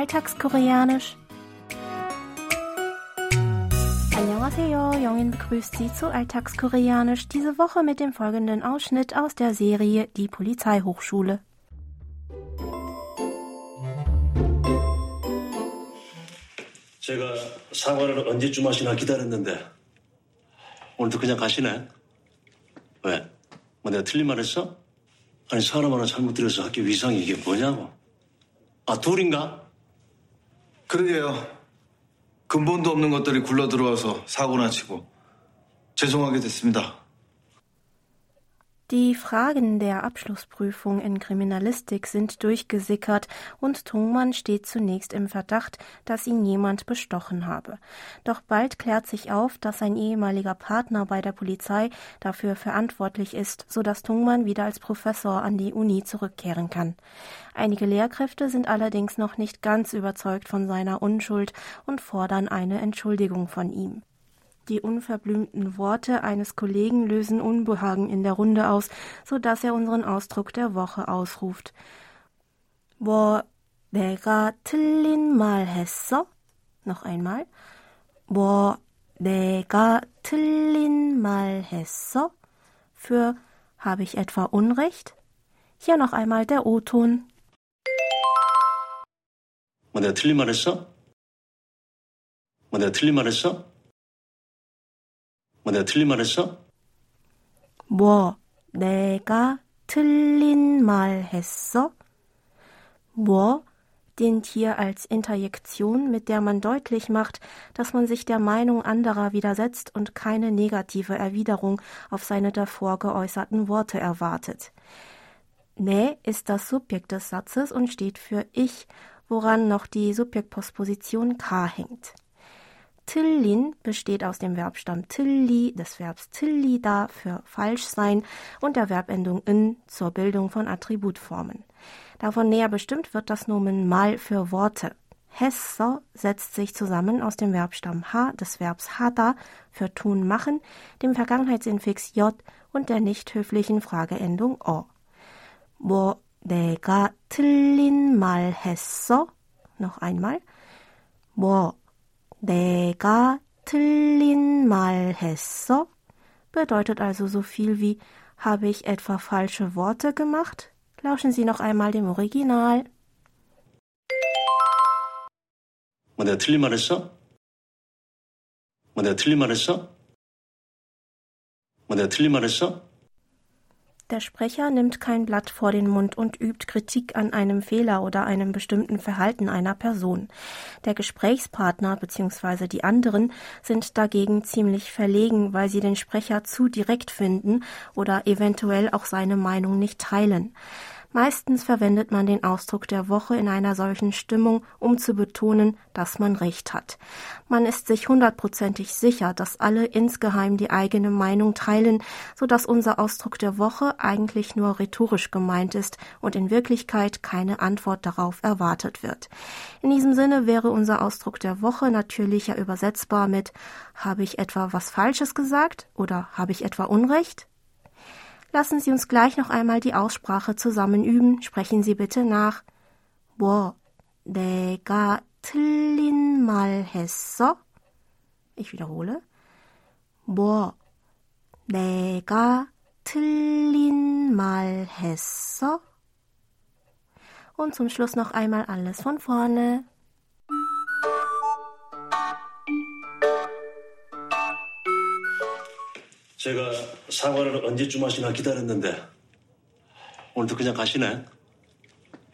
Alltagskoreanisch. Annyeonghaseyo, Jongin begrüßt Sie zu Alltagskoreanisch, diese Woche mit dem folgenden Ausschnitt aus der Serie Die Polizeihochschule. 제가 사과를 언제쯤 하시나 기다렸는데 오늘도 그냥 가시네? 왜? 뭐 내가 틀린 말 했어? 아니 사람 하나 잘못 들여서 학교 위상이 이게 뭐냐고 아 둘인가? 그러게요. 근본도 없는 것들이 굴러 들어와서 사고나 치고 죄송하게 됐습니다. Die Fragen der Abschlussprüfung in Kriminalistik sind durchgesickert und Thungmann steht zunächst im Verdacht, dass ihn jemand bestochen habe. Doch bald klärt sich auf, dass sein ehemaliger Partner bei der Polizei dafür verantwortlich ist, so dass Thungmann wieder als Professor an die Uni zurückkehren kann. Einige Lehrkräfte sind allerdings noch nicht ganz überzeugt von seiner Unschuld und fordern eine Entschuldigung von ihm Die unverblümten Worte eines Kollegen lösen Unbehagen in der Runde aus, so dass er unseren Ausdruck der Woche ausruft. 뭐 내가 틀린 말 했어? Noch einmal. 뭐 내가 틀린 말 했어? Für habe ich etwa Unrecht? Hier noch einmal der O-Ton. 뭐 내가 틀린 말 했어? 뭐 내가 틀린 말 했어? 뭐 내가 틀린 말 했어? 뭐 내가 틀린 말 했어? 뭐 dient hier als Interjektion, mit der man deutlich macht, dass man sich der Meinung anderer widersetzt und keine negative Erwiderung auf seine davor geäußerten Worte erwartet. Ne ist das Subjekt des Satzes und steht für ich, woran noch die Subjektpostposition k hängt. Tillin besteht aus dem Verbstamm tilli, des Verbs tillida für falsch sein und der Verbendung in zur Bildung von Attributformen. Davon näher bestimmt wird das Nomen mal für Worte. Hesser setzt sich zusammen aus dem Verbstamm ha, des Verbs hada für tun machen, dem Vergangenheitsinfix j und der nicht höflichen Frageendung o. 뭐 내가 틀린 말 했어? Noch einmal. 뭐 내가 틀린 말 했어? Bedeutet also so viel wie habe ich etwa falsche Worte gemacht? Lauschen Sie noch einmal dem Original. 뭐 내가 틀린 말 했어? 뭐 내가 틀린 말 했어? 뭐 내가 틀린 말 했어? Der Sprecher nimmt kein Blatt vor den Mund und übt Kritik an einem Fehler oder einem bestimmten Verhalten einer Person. Der Gesprächspartner bzw. die anderen sind dagegen ziemlich verlegen, weil sie den Sprecher zu direkt finden oder eventuell auch seine Meinung nicht teilen. Meistens verwendet man den Ausdruck der Woche in einer solchen Stimmung, um zu betonen, dass man Recht hat. Man ist sich hundertprozentig sicher, dass alle insgeheim die eigene Meinung teilen, so dass unser Ausdruck der Woche eigentlich nur rhetorisch gemeint ist und in Wirklichkeit keine Antwort darauf erwartet wird. In diesem Sinne wäre unser Ausdruck der Woche natürlicher übersetzbar mit habe ich etwa was Falsches gesagt oder habe ich etwa Unrecht? Lassen Sie uns gleich noch einmal die Aussprache zusammen üben. Sprechen Sie bitte nach. 뭐 내가 틀린 말 했어? Ich wiederhole. 뭐 내가 틀린 말 했어? Und zum Schluss noch einmal alles von vorne. 제가 사과를 언제쯤 하시나 기다렸는데 오늘도 그냥 가시네?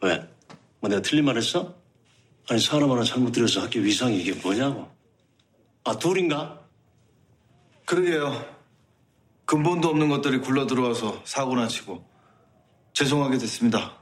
왜? 뭐 내가 틀린 말 했어? 아니 사람 하나 잘못 들여서 학교 위상이 이게 뭐냐고 아 둘인가? 그러게요. 근본도 없는 것들이 굴러 들어와서 사고나 치고 죄송하게 됐습니다.